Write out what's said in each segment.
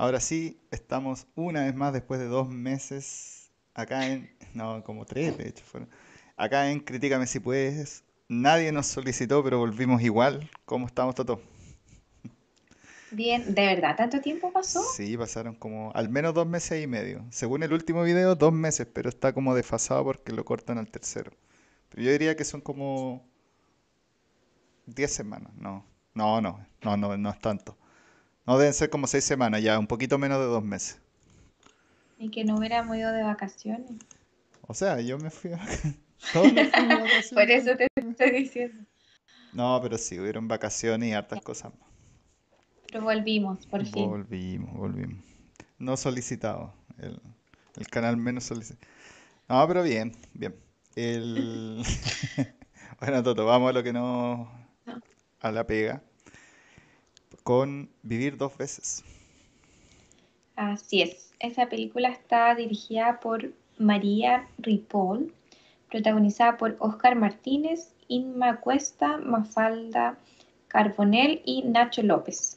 Ahora sí, estamos una vez más después de dos meses acá en... No, como tres de hecho fueron. Acá en Critícame si puedes. Nadie nos solicitó, pero volvimos igual. ¿Cómo estamos, Toto? Bien, ¿de verdad tanto tiempo pasó? Sí, pasaron como al menos dos meses y medio. Según el último video, dos meses, pero está como desfasado porque lo cortan al tercero. Pero yo diría que son como diez semanas. No, no, no, no, no, no es tanto. No deben ser como seis semanas, ya un poquito menos de dos meses. Y que no hubiéramos ido de vacaciones. O sea, yo me fui a Todos de vacaciones. Por eso te estoy diciendo. No, pero sí, hubieron vacaciones y hartas cosas más. Pero volvimos, por fin. Volvimos, volvimos. No solicitado. El, el canal menos solicitado. No, pero bien, bien. El... bueno, Toto, vamos a lo que no... A la pega. Con Vivir dos veces. Así es. Esa película está dirigida por María Ripoll, protagonizada por Oscar Martínez, Inma Cuesta, Mafalda Carbonell y Nacho López.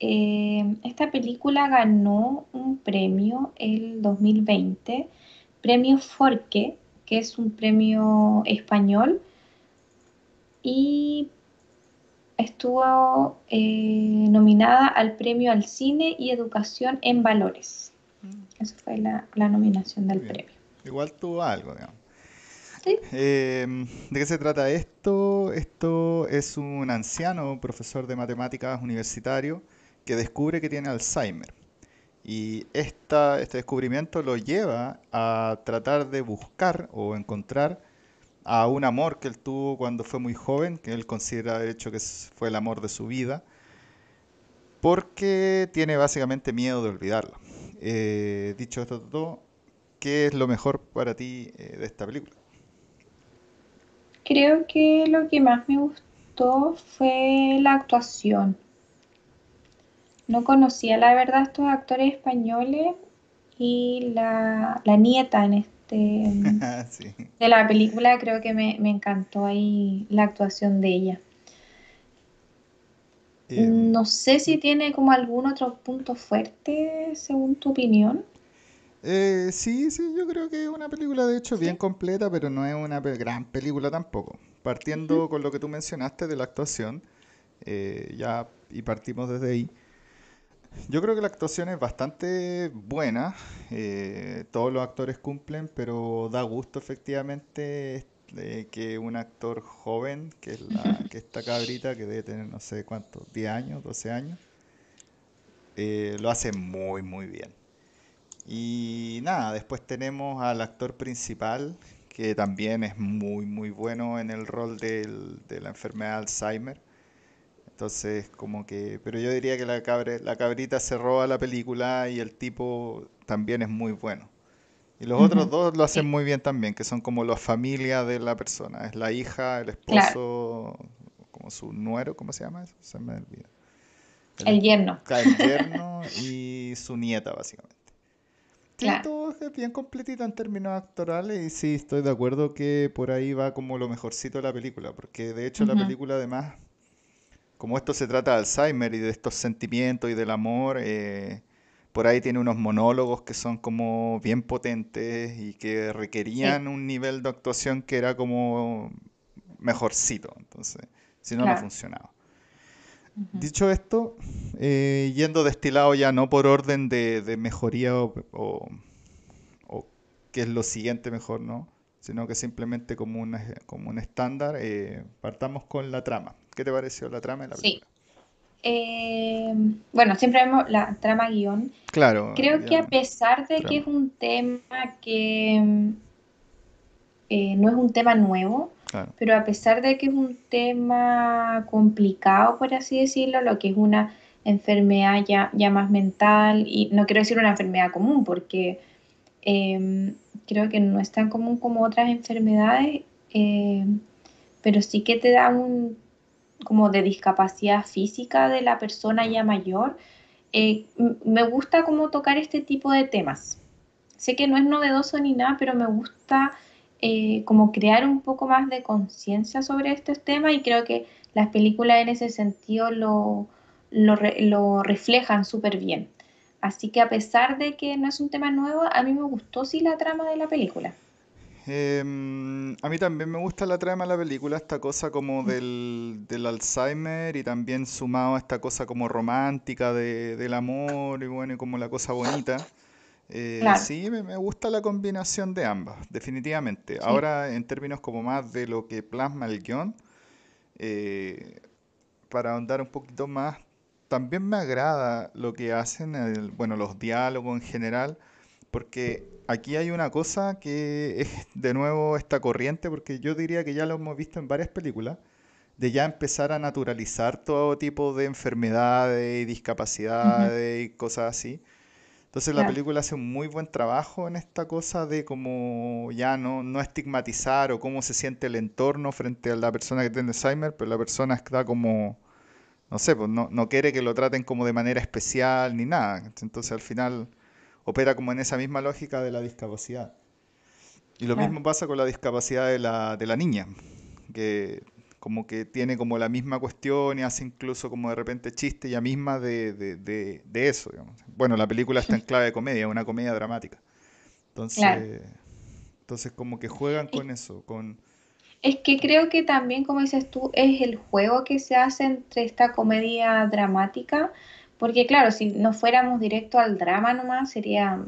Eh, esta película ganó un premio el 2020, premio Forque, que es un premio español, y estuvo eh, nominada al premio al cine y educación en valores. Mm. Esa fue la, la nominación del Bien. premio. Igual tuvo algo, digamos. Sí. Eh, ¿de qué se trata esto? Esto es un anciano profesor de matemáticas universitario que descubre que tiene Alzheimer. Y esta, este descubrimiento lo lleva a tratar de buscar o encontrar a un amor que él tuvo cuando fue muy joven, que él considera de hecho que fue el amor de su vida, porque tiene básicamente miedo de olvidarlo. Eh, dicho esto todo, ¿qué es lo mejor para ti eh, de esta película? Creo que lo que más me gustó fue la actuación. No conocía la verdad estos actores españoles y la, la nieta en este Sí. de la película creo que me, me encantó ahí la actuación de ella. Eh, No sé si tiene como algún otro punto fuerte según tu opinión. eh, sí, sí, yo creo que es una película de hecho bien completa, pero no es una gran película tampoco. Partiendo con lo que tú mencionaste de la actuación, eh, ya y partimos desde ahí. Yo creo que la actuación es bastante buena, eh, todos los actores cumplen, pero da gusto efectivamente eh, que un actor joven, que es la, que esta cabrita, que debe tener no sé cuántos, 10 años, 12 años, eh, lo hace muy, muy bien. Y nada, después tenemos al actor principal, que también es muy, muy bueno en el rol del- de la enfermedad de Alzheimer. Entonces, como que, pero yo diría que la cabre- la cabrita se roba la película y el tipo también es muy bueno. Y los otros Ujú, dos lo hacen Sí, muy bien también, que son como la familia de la persona. Es la hija, el claro, esposo, como su nuero, ¿cómo se llama eso? Se me olvida. El, el yerno, el yerno y su nieta, básicamente. Sí, claro. todo es bien completito en términos actorales y sí, estoy de acuerdo que por ahí va como lo mejorcito de la película, porque de hecho la Ujú, película además, como esto se trata de Alzheimer y de estos sentimientos y del amor, eh, por ahí tiene unos monólogos que son como bien potentes y que Sí, requerían un nivel de actuación que era como mejorcito, entonces, si no, no funcionaba. Dicho esto, eh, yendo de este lado ya no por orden de, de mejoría o, o, o qué es lo siguiente mejor, ¿no? Sino que simplemente como un, como un estándar, eh, partamos con la trama. ¿Qué te pareció la trama de la Sí. película? Eh, bueno, siempre vemos la trama guion. Claro, Creo que a pesar de que es un tema que eh, no es un tema nuevo, claro. pero a pesar de que es un tema complicado, por así decirlo, lo que es una enfermedad ya, ya más mental, y no quiero decir una enfermedad común, porque eh, creo que no es tan común como otras enfermedades, eh, pero sí que te da un como de discapacidad física de la persona ya mayor. Eh, me gusta como tocar este tipo de temas. Sé que no es novedoso ni nada, pero me gusta eh, como crear un poco más de conciencia sobre estos temas y creo que las películas en ese sentido lo, lo, lo reflejan súper bien. Así que a pesar de que no es un tema nuevo, a mí me gustó sí la trama de la película. Em, a mí también me gusta la trama de la película, esta cosa como del, del Alzheimer y también sumado a esta cosa como romántica de, del amor y bueno, y como la cosa bonita. Eh, sí, me, gusta la combinación de ambas, definitivamente. Ahora, en términos como más de lo que plasma el guion, eh, para ahondar un poquito más, también me agrada lo que hacen, bueno, los diálogos en general, porque aquí hay una cosa que es de nuevo esta corriente, porque yo diría que ya lo hemos visto en varias películas, de ya empezar a naturalizar todo tipo de enfermedades y discapacidades y cosas así. Entonces la película hace un muy buen trabajo en esta cosa de cómo ya no, no estigmatizar o cómo se siente el entorno frente a la persona que tiene Alzheimer, pero la persona está como, no sé, pues no, no quiere que lo traten como de manera especial ni nada. Entonces al final opera como en esa misma lógica de la discapacidad. Y lo mismo pasa con la discapacidad de la, de la niña, que como que tiene como la misma cuestión y hace incluso como de repente chiste ya misma de, de, de, eso. Bueno, la película está en clave de comedia, una comedia dramática. Entonces, entonces como que juegan con eso, con... Es que creo que también, como dices tú, es el juego que se hace entre esta comedia dramática porque claro, si no fuéramos directo al drama nomás, sería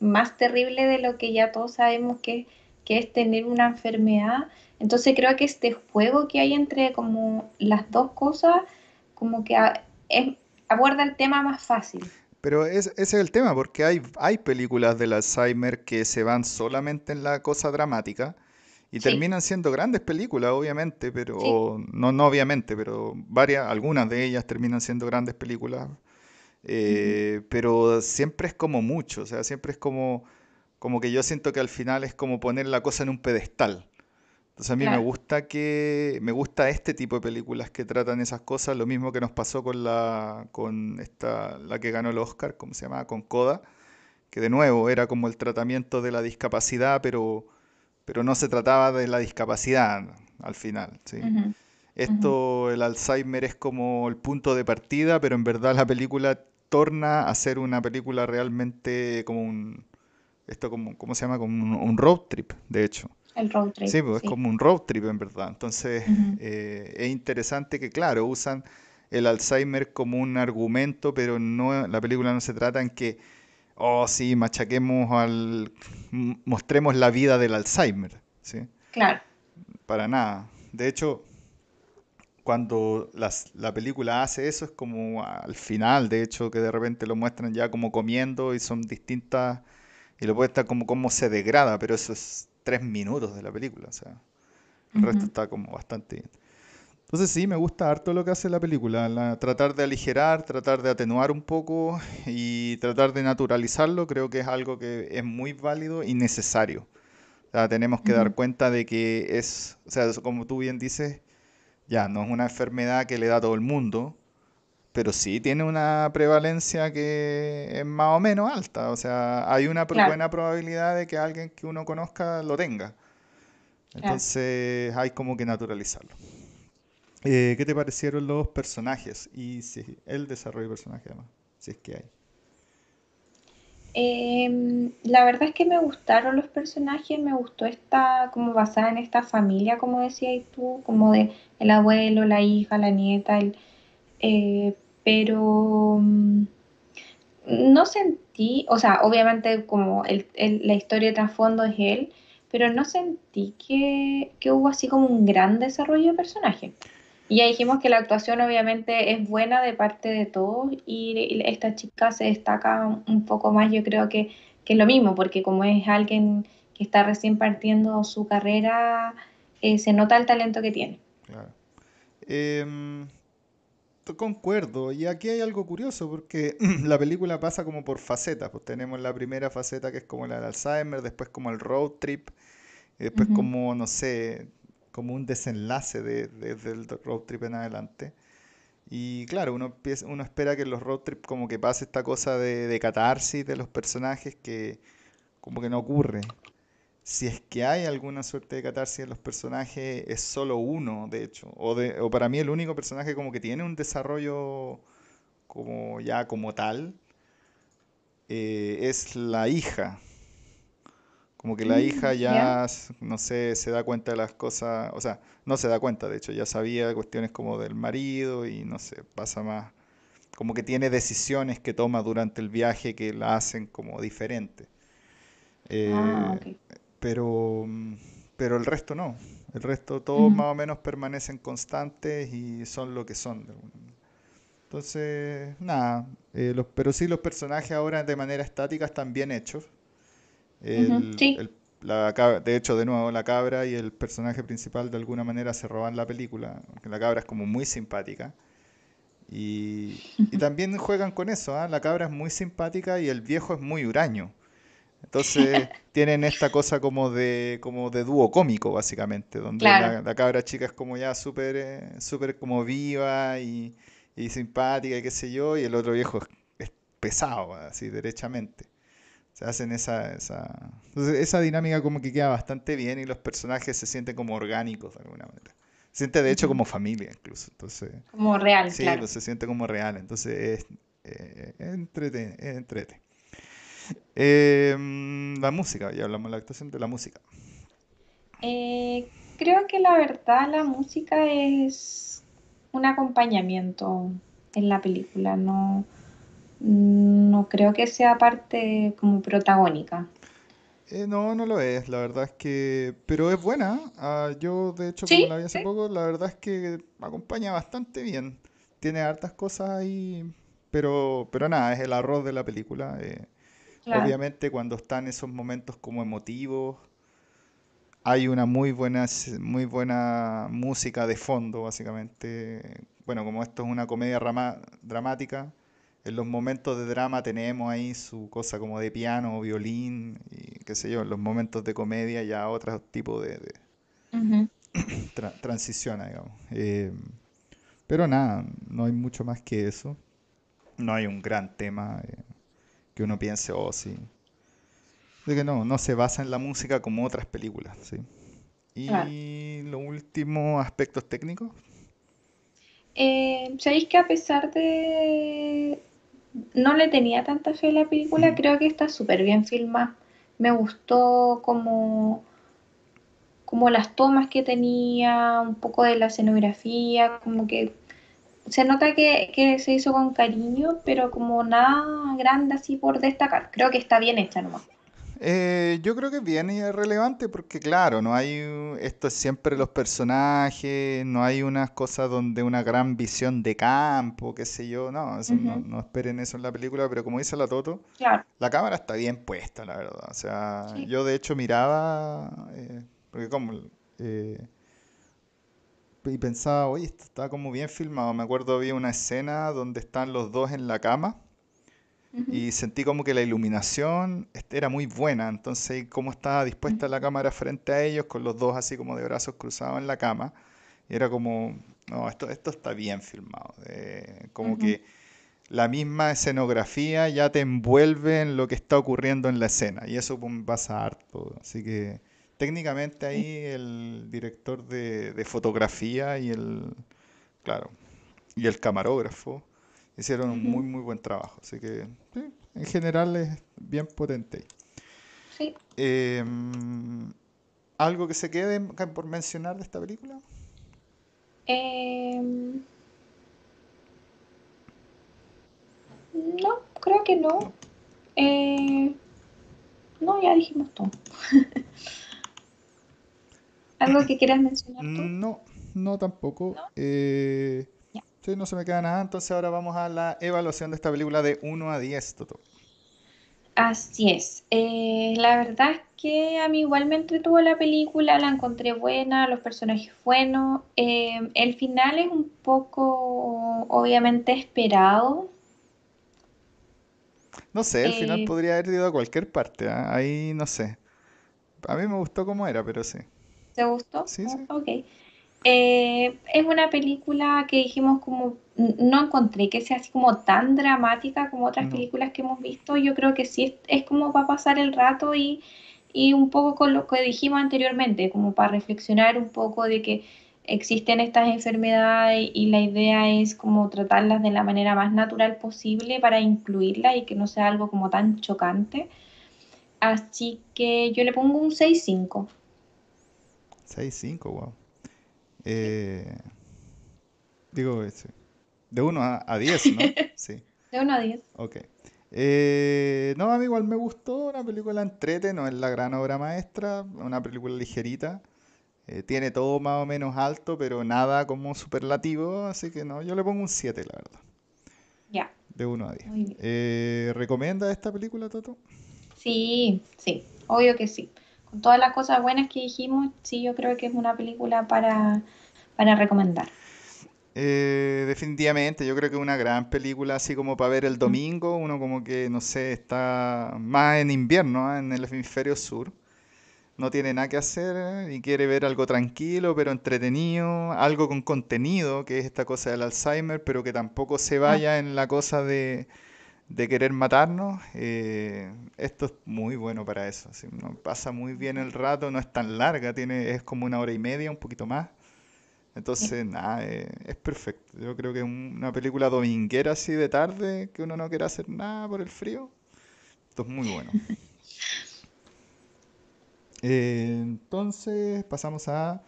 más terrible de lo que ya todos sabemos que, que es tener una enfermedad. Entonces creo que este juego que hay entre como las dos cosas, como que aborda el tema más fácil. Pero ese es el tema, porque hay, hay películas del Alzheimer que se van solamente en la cosa dramática y terminan siendo grandes películas, obviamente, pero no, no obviamente, pero varias, algunas de ellas terminan siendo grandes películas. Eh, pero siempre es como mucho, o sea, siempre es como, como que yo siento que al final es como poner la cosa en un pedestal. Entonces a mí me gusta que me gusta este tipo de películas que tratan esas cosas, lo mismo que nos pasó con la con esta la que ganó el Oscar, ¿cómo se llama? Con Coda, que de nuevo era como el tratamiento de la discapacidad, pero pero no se trataba de la discapacidad al final. ¿sí? Esto, el Alzheimer es como el punto de partida, pero en verdad la película torna a ser una película realmente como un, esto como, ¿cómo se llama? Como un, road trip, de hecho. El road trip. Sí, pues es como un road trip en verdad. Entonces, eh, es interesante que, claro, usan el Alzheimer como un argumento, pero no la película no se trata en que oh sí, machaquemos al, mostremos la vida del Alzheimer, ¿sí? Claro. Para nada. De hecho, cuando la película hace eso es como al final, de hecho, que de repente lo muestran ya como comiendo y son distintas, y lo puede estar como cómo se degrada, pero eso es tres minutos de la película, o sea, el resto está como bastante bien. Entonces sí, me gusta harto lo que hace la película, tratar de aligerar, tratar de atenuar un poco y tratar de naturalizarlo, creo que es algo que es muy válido y necesario. O sea, tenemos que dar cuenta de que es, o sea, como tú bien dices, ya no es una enfermedad que le da a todo el mundo, pero sí tiene una prevalencia que es más o menos alta. O sea, hay una buena probabilidad de que alguien que uno conozca lo tenga. Entonces hay como que naturalizarlo. Eh, ¿Qué te parecieron los personajes y si, el desarrollo de personajes además, si es que hay? Em, la verdad es que me gustaron los personajes, me gustó esta, como basada en esta familia, como decías tú, como de el abuelo, la hija, la nieta, eh, pero mm, no sentí, o sea, obviamente como la historia de trasfondo es él, pero no sentí que, que hubo así como un gran desarrollo de personaje. Y ya dijimos que la actuación obviamente es buena de parte de todos y esta chica se destaca un poco más, yo creo que, que es lo mismo, porque como es alguien que está recién partiendo su carrera, eh, se nota el talento que tiene. Claro. Em, concuerdo, y aquí hay algo curioso, porque la película pasa como por facetas, pues tenemos la primera faceta que es como la del Alzheimer, después como el road trip, y después como, no sé, como un desenlace desde de, el road trip en adelante. Y claro, uno, uno espera que los road trip como que pase esta cosa de, de catarsis de los personajes que como que no ocurre. Si es que hay alguna suerte de catarsis en los personajes, es solo uno, de hecho. O, de, o para mí el único personaje como que tiene un desarrollo como ya como tal. eh, es la hija. Como que la Mm, hija ya. no sé, se da cuenta de las cosas, o sea, no se da cuenta, de hecho, ya sabía cuestiones como del marido y no sé, pasa más, como que tiene decisiones que toma durante el viaje que la hacen como diferente. Ah, Eh, ok. pero, pero el resto no. El resto todos Ujú, más o menos permanecen constantes y son lo que son. Entonces, nada, eh, los, pero sí los personajes ahora de manera estática están bien hechos. El, Sí. el- la de hecho, de nuevo, la cabra y el personaje principal de alguna manera se roban la película, porque la cabra es como muy simpática. Y, y también juegan con eso, ¿ah? La cabra es muy simpática y el viejo es muy huraño. Entonces tienen esta cosa como de, como de dúo cómico, básicamente, donde Claro. la, la cabra chica es como ya súper eh, súper como viva y, y simpática y qué sé yo, y el otro viejo es, es pesado, así, derechamente. Se hacen esa, esa, entonces esa dinámica como que queda bastante bien y los personajes se sienten como orgánicos de alguna manera. Se siente de hecho como familia incluso, entonces Como real, sí, claro. pues se siente como real, entonces es, eh, entrete, entrete. Eh, mm, la música, ya hablamos de la actuación de la música. Eh, creo que la verdad la música es un acompañamiento en la película, no, no creo que sea parte como protagónica. Eh, no, no lo es, la verdad es que, pero es buena. ah, yo, de hecho, como la vi hace sí, poco, la verdad es que acompaña bastante bien. Tiene hartas cosas ahí, pero, pero nada, es el arroz de la película. eh. claro. Obviamente, cuando están esos momentos como emotivos, hay una muy buena, muy buena música de fondo, básicamente. Bueno, como esto es una comedia dramática, en los momentos de drama tenemos ahí su cosa como de piano o violín y qué sé yo, en los momentos de comedia ya otro tipo de, de Ujú, tra- transiciona, digamos. Eh, pero nada, no hay mucho más que eso. No hay un gran tema eh, que uno piense, oh, sí. De que no, no se basa en la música como otras películas, ¿sí? Y los últimos aspectos técnicos. Eh, ¿sabéis que a pesar de no le tenía tanta fe a la película, creo que está súper bien filmada. Me gustó como, como las tomas que tenía, un poco de la escenografía, como que se nota que, que se hizo con cariño, pero como nada grande así por destacar. Creo que está bien hecha nomás. Eh, yo creo que es bien y es relevante porque, claro, no hay, esto es siempre los personajes, no hay unas cosas donde una gran visión de campo, qué sé yo, no, eso no, no esperen eso en la película, pero como dice la Toto, claro, la cámara está bien puesta, la verdad. O sea, sí. yo de hecho miraba, eh, porque como, eh, y pensaba, oye, esto está como bien filmado. Me acuerdo había una escena donde están los dos en la cama Y sentí como que la iluminación este, era muy buena. Entonces, cómo estaba dispuesta la cámara frente a ellos, con los dos así como de brazos cruzados en la cama. Y era como, no, esto, esto está bien filmado. Eh, como que la misma escenografía ya te envuelve en lo que está ocurriendo en la escena. Y eso pum, pasa harto. Así que técnicamente ahí el director de, de fotografía y el, claro, y el camarógrafo hicieron un muy muy buen trabajo. Así que sí, en general es bien potente. sí. Eh, ¿algo que se quede por mencionar de esta película? Em, no, creo que no. No. Eh, no, ya dijimos todo. ¿Algo que quieras mencionar tú? No, no tampoco. ¿No? Eh. Sí, no se me queda nada. Entonces ahora vamos a la evaluación de esta película de uno a 10, Toto. Así es. Eh, la verdad es que a mí igual me entretuvo la película, la encontré buena, los personajes buenos. Eh, el final es un poco, obviamente, esperado. No sé, el final Eh, podría haber ido a cualquier parte. ¿ah? Ahí no sé. A mí me gustó como era, pero sí. ¿te gustó? Sí, sí. ok. Eh, es una película que dijimos como, no encontré que sea así como tan dramática como otras No. películas que hemos visto. Yo creo que sí es, es como para pasar el rato y, y un poco con lo que dijimos anteriormente, como para reflexionar un poco de que existen estas enfermedades y la idea es como tratarlas de la manera más natural posible para incluirlas y que no sea algo como tan chocante. Así que yo le pongo un 6-5. 6-5, wow. Eh, digo, de 1 a, 10, ¿no? Sí. De 1 a 10. Ok. Eh, no, a mí igual me gustó, una película entrete, no es la gran obra maestra, una película ligerita. Eh, tiene todo más o menos alto, pero nada como superlativo, así que no, yo le pongo un 7, la verdad. Ya. De 1 a 10. Eh, ¿Recomienda esta película, Toto? Sí, sí, obvio que sí. Con todas las cosas buenas que dijimos, sí, yo creo que es una película para, para recomendar. Eh, definitivamente, yo creo que es una gran película, así como para ver el domingo, uno como que, no sé, está más en invierno, ¿ah? en el hemisferio sur, no tiene nada que hacer y quiere ver algo tranquilo, pero entretenido, algo con contenido, que es esta cosa del Alzheimer, pero que tampoco se ah. vaya en la cosa de, querer matarnos. Eh, esto es muy bueno para eso, así, pasa muy bien el rato, no es tan larga, tiene, es como una hora y media, un poquito más. Entonces, nada, eh, es perfecto. Yo creo que una película dominguera así de tarde, que uno no quiera hacer nada por el frío, esto es muy bueno. Eh, entonces, pasamos a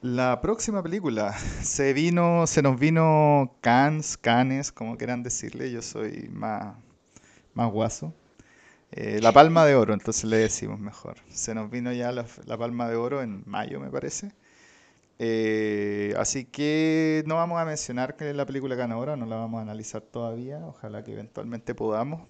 la próxima película. Se vino, se nos vino Cans, Canes, como quieran decirle. Yo soy más, más guaso. Eh, la Palma de Oro, entonces le decimos mejor. Se nos vino ya la Palma de Oro en mayo, me parece. Eh, así que no vamos a mencionar que la película ganadora, no la vamos a analizar todavía, ojalá que eventualmente podamos.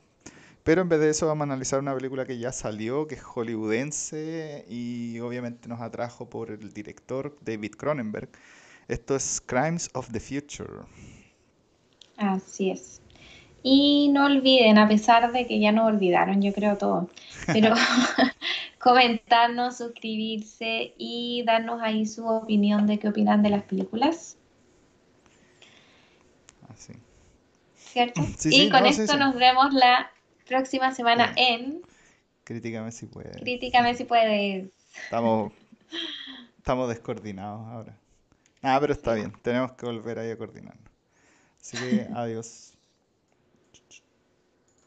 Pero en vez de eso vamos a analizar una película que ya salió, que es hollywoodense y obviamente nos atrajo por el director David Cronenberg. Esto es Crimes of the Future. Así es. Y no olviden, a pesar de que ya nos olvidaron, yo creo todo, pero comentarnos, suscribirse y darnos ahí su opinión de qué opinan de las películas. Así. ¿Cierto? y con esto nos vemos la próxima semana en... Críticame si puedes. Críticame si puedes. Estamos, estamos descoordinados ahora. Ah, pero está bien, tenemos que volver ahí a coordinarnos. Así que adiós.